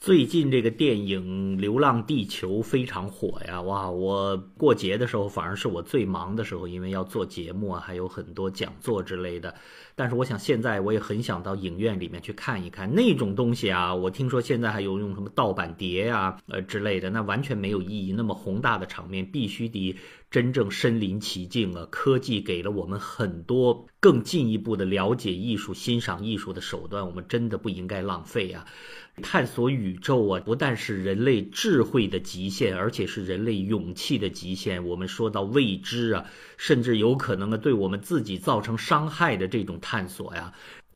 最近这个电影《流浪地球》非常火呀！哇，我过节的时候反而是我最忙的时候，因为要做节目啊，还有很多讲座之类的。但是我想现在我也很想到影院里面去看一看那种东西啊！我听说现在还有用什么盗版碟啊，呃之类的，那完全没有意义。那么宏大的场面必须得真正身临其境啊！科技给了我们很多更进一步的了解艺术、欣赏艺术的手段，我们真的不应该浪费啊！探索宇宙啊，不但是人类智慧的极限，而且是人类勇气的极限。我们说到未知啊，甚至有可能呢对我们自己造成伤害的这种探索呀，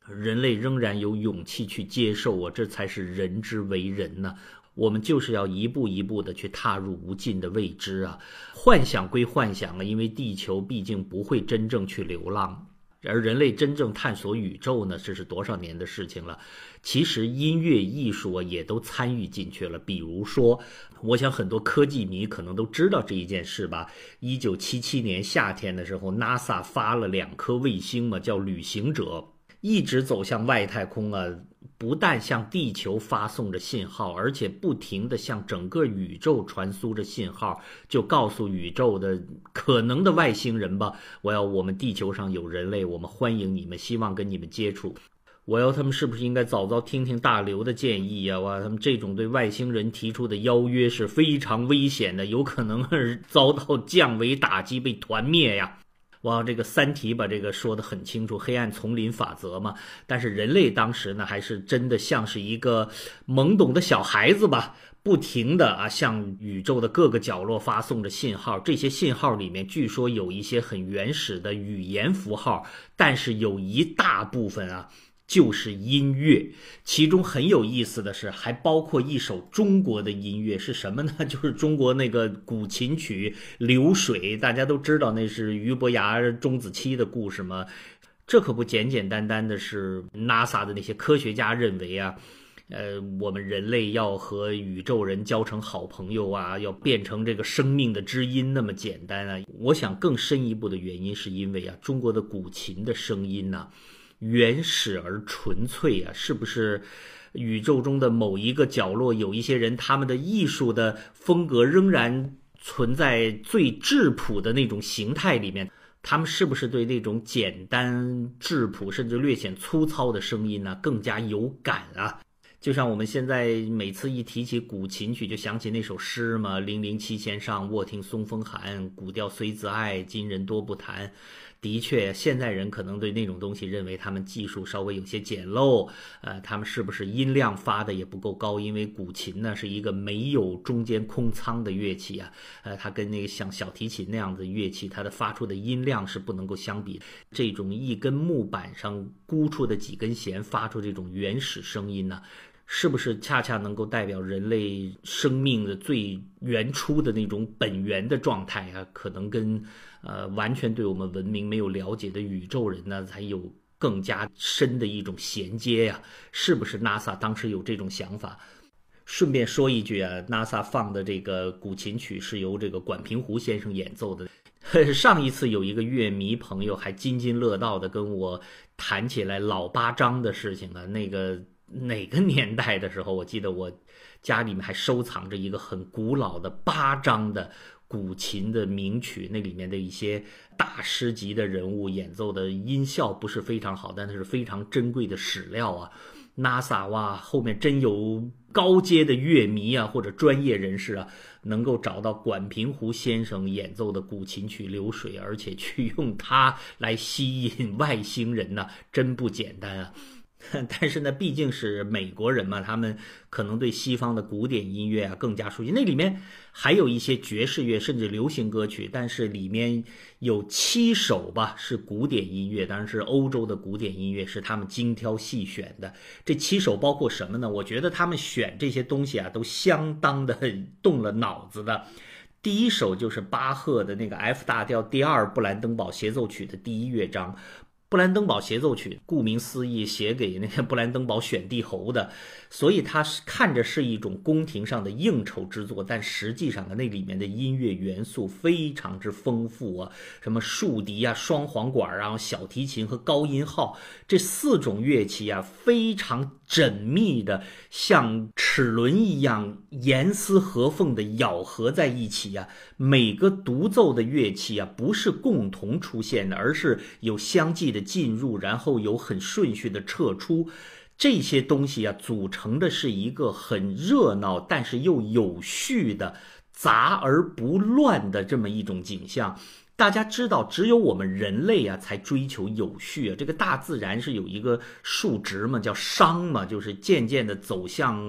人类仍然有勇气去接受啊，这才是人之为人呢。我们就是要一步一步的去踏入无尽的未知啊。幻想归幻想啊，因为地球毕竟不会真正去流浪。而人类真正探索宇宙呢，这是多少年的事情了？其实音乐艺术啊，也都参与进去了。比如说，我想很多科技迷可能都知道这一件事吧。一九七七年夏天的时候，NASA 发了两颗卫星嘛，叫旅行者。一直走向外太空啊，不但向地球发送着信号，而且不停地向整个宇宙传输着信号，就告诉宇宙的可能的外星人吧：我要我们地球上有人类，我们欢迎你们，希望跟你们接触。我要他们是不是应该早早听听大刘的建议呀？哇，他们这种对外星人提出的邀约是非常危险的，有可能是遭到降维打击，被团灭呀。往，这个《三体》把这个说得很清楚，黑暗丛林法则嘛。但是人类当时呢，还是真的像是一个懵懂的小孩子吧，不停的啊向宇宙的各个角落发送着信号。这些信号里面据说有一些很原始的语言符号，但是有一大部分啊。就是音乐，其中很有意思的是，还包括一首中国的音乐，是什么呢？就是中国那个古琴曲《流水》，大家都知道那是俞伯牙、钟子期的故事吗？这可不简简单单的是 NASA 的那些科学家认为啊，呃，我们人类要和宇宙人交成好朋友啊，要变成这个生命的知音那么简单啊。我想更深一步的原因是因为啊，中国的古琴的声音呢。原始而纯粹啊，是不是？宇宙中的某一个角落，有一些人，他们的艺术的风格仍然存在最质朴的那种形态里面。他们是不是对那种简单质朴，甚至略显粗糙的声音呢，更加有感啊？就像我们现在每次一提起古琴曲，就想起那首诗嘛：“零零七弦上，卧听松风寒。古调虽自爱，今人多不弹。”的确，现在人可能对那种东西认为他们技术稍微有些简陋，呃，他们是不是音量发的也不够高？因为古琴呢是一个没有中间空腔的乐器啊，呃，它跟那个像小提琴那样的乐器，它的发出的音量是不能够相比。这种一根木板上箍出的几根弦发出这种原始声音呢，是不是恰恰能够代表人类生命的最原初的那种本源的状态啊？可能跟。呃，完全对我们文明没有了解的宇宙人呢，才有更加深的一种衔接呀？是不是 NASA 当时有这种想法？顺便说一句啊，NASA 放的这个古琴曲是由这个管平湖先生演奏的。上一次有一个乐迷朋友还津津乐道的跟我谈起来老八张的事情啊，那个哪个年代的时候，我记得我家里面还收藏着一个很古老的八张的。古琴的名曲，那里面的一些大师级的人物演奏的音效不是非常好，但是非常珍贵的史料啊。NASA 哇，后面真有高阶的乐迷啊，或者专业人士啊，能够找到管平湖先生演奏的古琴曲《流水》，而且去用它来吸引外星人呢，真不简单啊。但是呢，毕竟是美国人嘛，他们可能对西方的古典音乐啊更加熟悉。那里面还有一些爵士乐，甚至流行歌曲，但是里面有七首吧是古典音乐，当然是欧洲的古典音乐，是他们精挑细选的。这七首包括什么呢？我觉得他们选这些东西啊，都相当的动了脑子的。第一首就是巴赫的那个 F 大调第二布兰登堡协奏曲的第一乐章。布兰登堡协奏曲，顾名思义，写给那个布兰登堡选帝侯的，所以它是看着是一种宫廷上的应酬之作，但实际上啊，那里面的音乐元素非常之丰富啊，什么竖笛啊、双簧管啊、小提琴和高音号这四种乐器啊，非常缜密的，像齿轮一样严丝合缝的咬合在一起呀。每个独奏的乐器啊，不是共同出现的，而是有相继的进入，然后有很顺序的撤出。这些东西啊，组成的是一个很热闹，但是又有序的、杂而不乱的这么一种景象。大家知道，只有我们人类啊，才追求有序啊。这个大自然是有一个数值嘛，叫熵嘛，就是渐渐的走向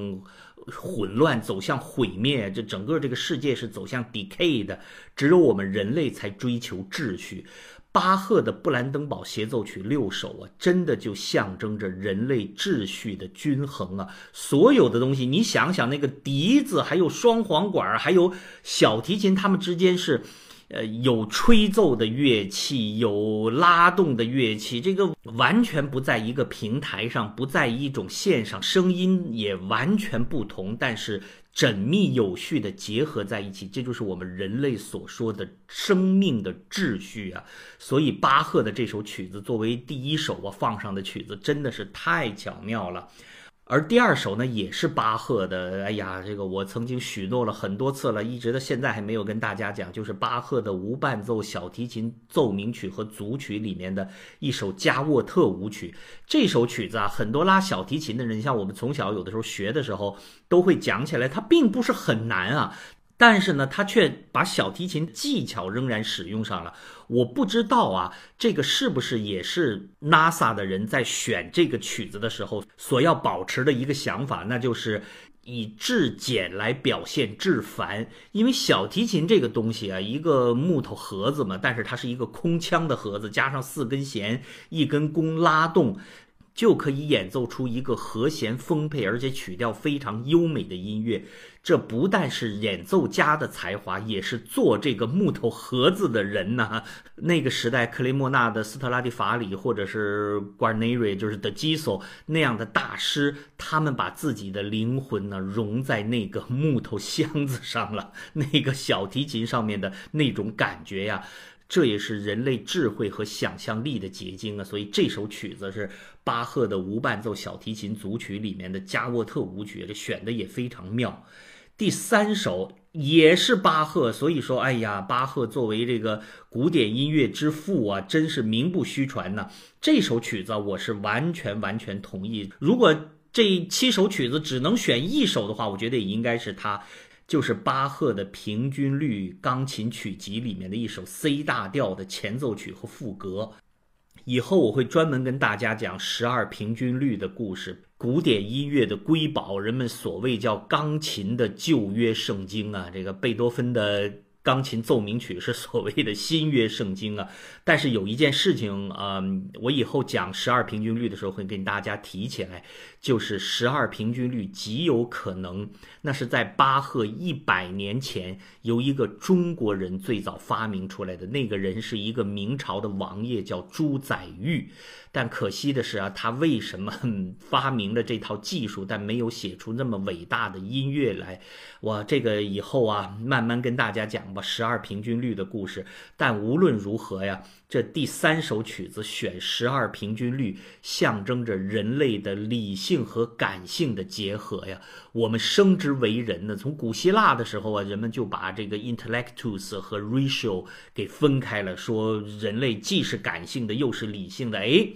混乱，走向毁灭。这整个这个世界是走向 decay 的，只有我们人类才追求秩序。巴赫的布兰登堡协奏曲六首啊，真的就象征着人类秩序的均衡啊！所有的东西，你想想，那个笛子，还有双簧管，还有小提琴，它们之间是，呃，有吹奏的乐器，有拉动的乐器，这个完全不在一个平台上，不在一种线上，声音也完全不同，但是。缜密有序的结合在一起，这就是我们人类所说的生命的秩序啊！所以巴赫的这首曲子作为第一首我放上的曲子，真的是太巧妙了。而第二首呢，也是巴赫的。哎呀，这个我曾经许诺了很多次了，一直到现在还没有跟大家讲，就是巴赫的无伴奏小提琴奏鸣曲和组曲里面的一首加沃特舞曲。这首曲子啊，很多拉小提琴的人，像我们从小有的时候学的时候，都会讲起来，它并不是很难啊。但是呢，他却把小提琴技巧仍然使用上了。我不知道啊，这个是不是也是 NASA 的人在选这个曲子的时候所要保持的一个想法？那就是以至简来表现至繁。因为小提琴这个东西啊，一个木头盒子嘛，但是它是一个空腔的盒子，加上四根弦，一根弓拉动。就可以演奏出一个和弦丰沛而且曲调非常优美的音乐。这不但是演奏家的才华，也是做这个木头盒子的人呐。那个时代，克雷莫纳的斯特拉蒂法里，或者是 Guarneri，就是的基索那样的大师，他们把自己的灵魂呢融在那个木头箱子上了，那个小提琴上面的那种感觉呀。这也是人类智慧和想象力的结晶啊！所以这首曲子是巴赫的无伴奏小提琴组曲里面的加沃特舞曲，这选的也非常妙。第三首也是巴赫，所以说，哎呀，巴赫作为这个古典音乐之父啊，真是名不虚传呐。这首曲子我是完全完全同意。如果这七首曲子只能选一首的话，我觉得也应该是他。就是巴赫的平均律钢琴曲集里面的一首 C 大调的前奏曲和赋格。以后我会专门跟大家讲十二平均律的故事，古典音乐的瑰宝，人们所谓叫钢琴的旧约圣经啊。这个贝多芬的。钢琴奏鸣曲是所谓的新约圣经啊，但是有一件事情啊，我以后讲十二平均律的时候会跟大家提起来，就是十二平均律极有可能那是在巴赫一百年前由一个中国人最早发明出来的，那个人是一个明朝的王爷叫朱载堉。但可惜的是啊，他为什么发明了这套技术，但没有写出那么伟大的音乐来？我这个以后啊，慢慢跟大家讲吧。十二平均律的故事。但无论如何呀，这第三首曲子选十二平均律，象征着人类的理性和感性的结合呀。我们生之为人呢，从古希腊的时候啊，人们就把这个 intellectus 和 ratio 给分开了，说人类既是感性的，又是理性的。哎。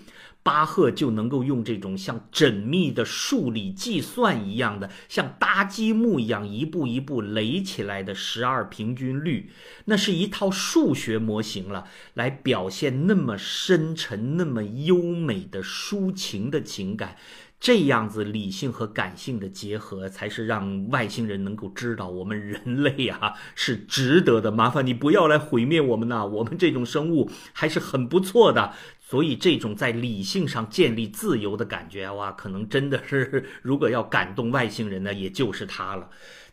巴赫就能够用这种像缜密的数理计算一样的，像搭积木一样一步一步垒起来的十二平均律，那是一套数学模型了，来表现那么深沉、那么优美的抒情的情感。这样子理性和感性的结合，才是让外星人能够知道我们人类啊是值得的。麻烦你不要来毁灭我们呐，我们这种生物还是很不错的。所以，这种在理性上建立自由的感觉，哇，可能真的是，如果要感动外星人呢，也就是他了。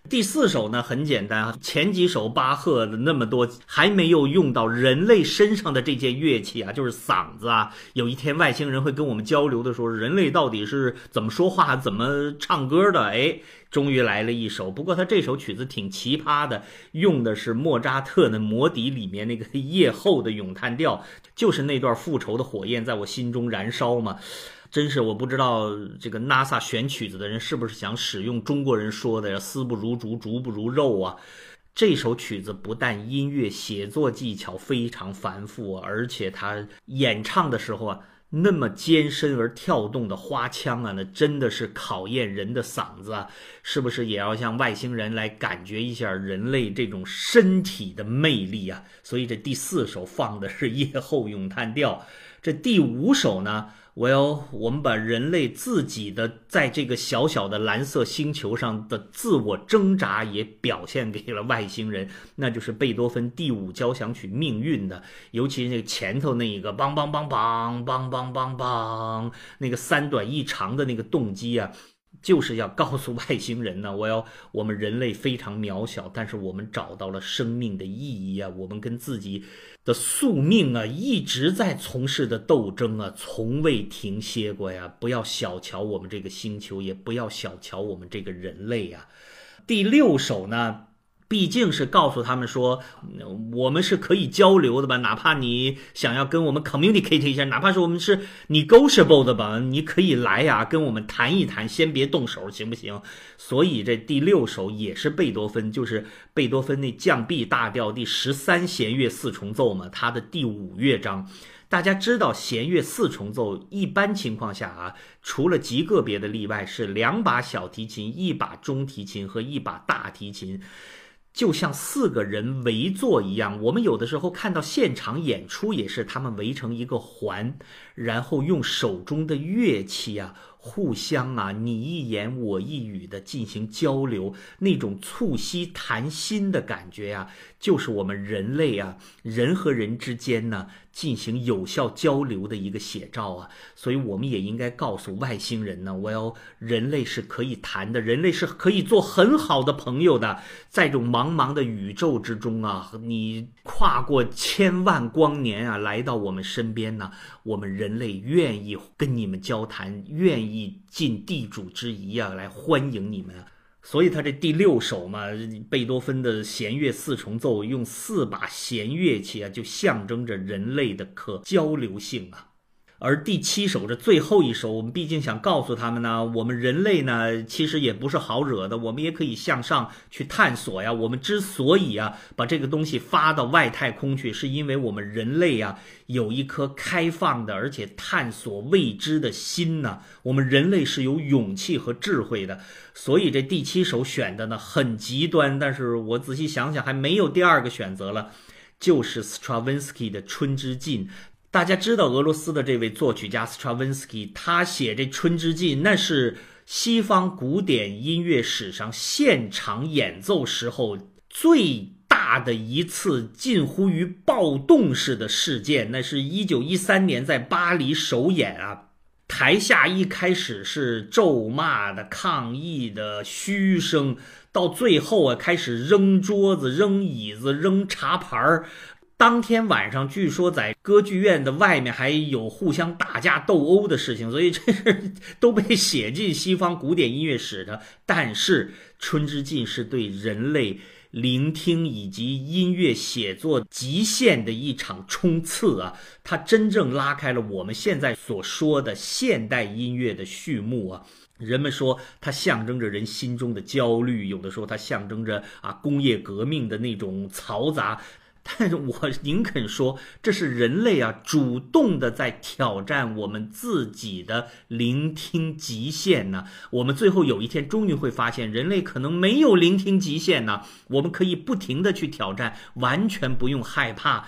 第四首呢，很简单啊，前几首巴赫的那么多还没有用到人类身上的这件乐器啊，就是嗓子啊。有一天外星人会跟我们交流的时候，人类到底是怎么说话、怎么唱歌的？哎，终于来了一首。不过他这首曲子挺奇葩的，用的是莫扎特的《魔笛》里面那个夜后的咏叹调，就是那段复仇的火焰在我心中燃烧嘛。真是我不知道这个 NASA 选曲子的人是不是想使用中国人说的“丝不如竹，竹不如肉”啊？这首曲子不但音乐写作技巧非常繁复，而且他演唱的时候啊。那么艰深而跳动的花腔啊，那真的是考验人的嗓子啊！是不是也要向外星人来感觉一下人类这种身体的魅力啊？所以这第四首放的是 夜后咏叹调，这第五首呢？我要我们把人类自己的在这个小小的蓝色星球上的自我挣扎也表现给了外星人，那就是贝多芬第五交响曲《命运》的，尤其是那个前头那一个梆梆梆梆梆梆梆梆，那个三短一长的那个动机啊。就是要告诉外星人呢，我要我们人类非常渺小，但是我们找到了生命的意义啊！我们跟自己的宿命啊一直在从事的斗争啊，从未停歇过呀！不要小瞧我们这个星球，也不要小瞧我们这个人类呀！第六首呢？毕竟是告诉他们说，我们是可以交流的吧？哪怕你想要跟我们 communicate 一下，哪怕是我们是 negotiable 的吧，你可以来呀，跟我们谈一谈，先别动手，行不行？所以这第六首也是贝多芬，就是贝多芬那降 B 大调第十三弦乐四重奏嘛，它的第五乐章。大家知道，弦乐四重奏一般情况下啊，除了极个别的例外，是两把小提琴、一把中提琴和一把大提琴。就像四个人围坐一样，我们有的时候看到现场演出也是他们围成一个环，然后用手中的乐器啊。互相啊，你一言我一语的进行交流，那种促膝谈心的感觉呀，就是我们人类啊，人和人之间呢进行有效交流的一个写照啊。所以我们也应该告诉外星人呢，我要人类是可以谈的，人类是可以做很好的朋友的。在这种茫茫的宇宙之中啊，你跨过千万光年啊，来到我们身边呢，我们人类愿意跟你们交谈，愿意。尽地主之谊啊，来欢迎你们。所以他这第六首嘛，贝多芬的弦乐四重奏，用四把弦乐器啊，就象征着人类的可交流性啊。而第七首这最后一首，我们毕竟想告诉他们呢，我们人类呢，其实也不是好惹的，我们也可以向上去探索呀。我们之所以啊把这个东西发到外太空去，是因为我们人类啊有一颗开放的而且探索未知的心呢。我们人类是有勇气和智慧的，所以这第七首选的呢很极端，但是我仔细想想还没有第二个选择了，就是 Stravinsky 的《春之祭》。大家知道俄罗斯的这位作曲家斯特拉文斯基，他写这《春之祭》，那是西方古典音乐史上现场演奏时候最大的一次近乎于暴动式的事件。那是一九一三年在巴黎首演啊，台下一开始是咒骂的、抗议的嘘声，到最后啊，开始扔桌子、扔椅子、扔茶盘儿。当天晚上，据说在歌剧院的外面还有互相打架斗殴的事情，所以这是都被写进西方古典音乐史的。但是《春之祭》是对人类聆听以及音乐写作极限的一场冲刺啊！它真正拉开了我们现在所说的现代音乐的序幕啊！人们说它象征着人心中的焦虑，有的时候它象征着啊工业革命的那种嘈杂。但是我 宁肯说，这是人类啊主动的在挑战我们自己的聆听极限呢。我们最后有一天终于会发现，人类可能没有聆听极限呢。我们可以不停的去挑战，完全不用害怕。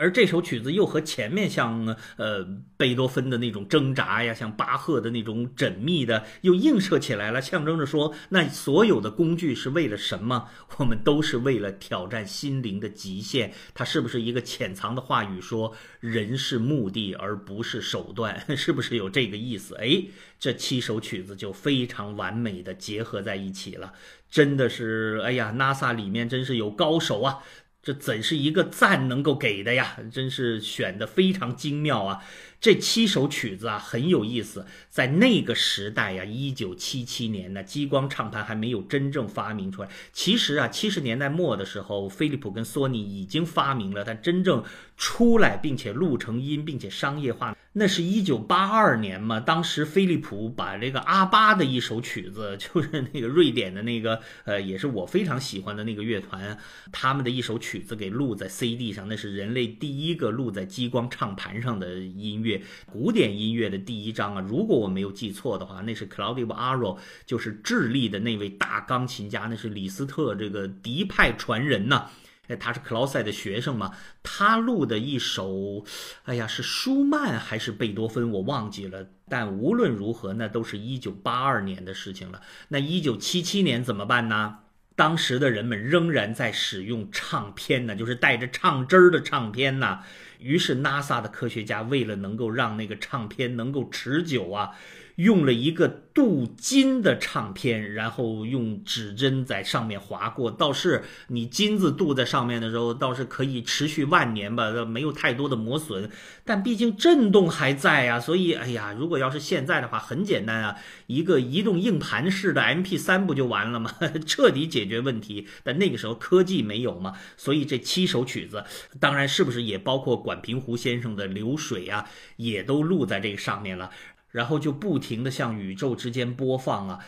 而这首曲子又和前面像呃贝多芬的那种挣扎呀，像巴赫的那种缜密的又映射起来了，象征着说，那所有的工具是为了什么？我们都是为了挑战心灵的极限。它是不是一个潜藏的话语？说人是目的而不是手段，是不是有这个意思？哎，这七首曲子就非常完美的结合在一起了，真的是，哎呀，NASA 里面真是有高手啊。这怎是一个赞能够给的呀？真是选的非常精妙啊！这七首曲子啊很有意思，在那个时代呀，一九七七年呢，激光唱盘还没有真正发明出来。其实啊，七十年代末的时候，飞利浦跟索尼已经发明了，但真正出来并且录成音并且商业化。那是一九八二年嘛，当时飞利浦把这个阿巴的一首曲子，就是那个瑞典的那个，呃，也是我非常喜欢的那个乐团，他们的一首曲子给录在 CD 上，那是人类第一个录在激光唱盘上的音乐，古典音乐的第一章啊。如果我没有记错的话，那是 Claudio Arro，就是智利的那位大钢琴家，那是李斯特这个笛派传人呐。他是克劳塞的学生嘛？他录的一首，哎呀，是舒曼还是贝多芬？我忘记了。但无论如何，那都是一九八二年的事情了。那一九七七年怎么办呢？当时的人们仍然在使用唱片呢，就是带着唱针儿的唱片呢。于是 NASA 的科学家为了能够让那个唱片能够持久啊。用了一个镀金的唱片，然后用指针在上面划过，倒是你金子镀在上面的时候，倒是可以持续万年吧，没有太多的磨损。但毕竟震动还在啊，所以哎呀，如果要是现在的话，很简单啊，一个移动硬盘式的 MP3 不就完了吗？彻底解决问题。但那个时候科技没有嘛，所以这七首曲子，当然是不是也包括管平湖先生的《流水》啊，也都录在这个上面了。然后就不停的向宇宙之间播放啊，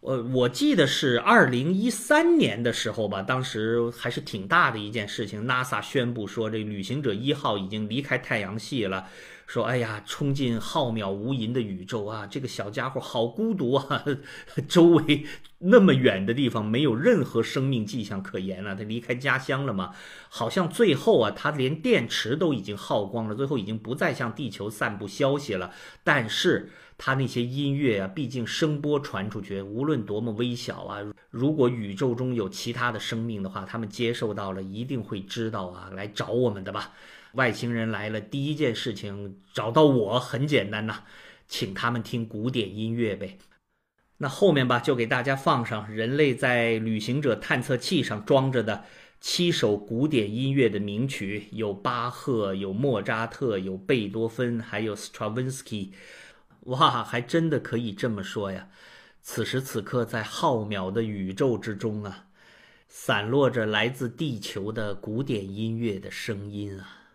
呃，我记得是二零一三年的时候吧，当时还是挺大的一件事情，NASA 宣布说这旅行者一号已经离开太阳系了。说，哎呀，冲进浩渺无垠的宇宙啊，这个小家伙好孤独啊！周围那么远的地方，没有任何生命迹象可言了。他离开家乡了吗？好像最后啊，他连电池都已经耗光了，最后已经不再向地球散布消息了。但是他那些音乐啊，毕竟声波传出去，无论多么微小啊，如果宇宙中有其他的生命的话，他们接受到了，一定会知道啊，来找我们的吧。外星人来了，第一件事情找到我很简单呐，请他们听古典音乐呗。那后面吧，就给大家放上人类在旅行者探测器上装着的七首古典音乐的名曲，有巴赫，有莫扎特，有贝多芬，还有 Stravinsky。哇，还真的可以这么说呀！此时此刻，在浩渺的宇宙之中啊，散落着来自地球的古典音乐的声音啊。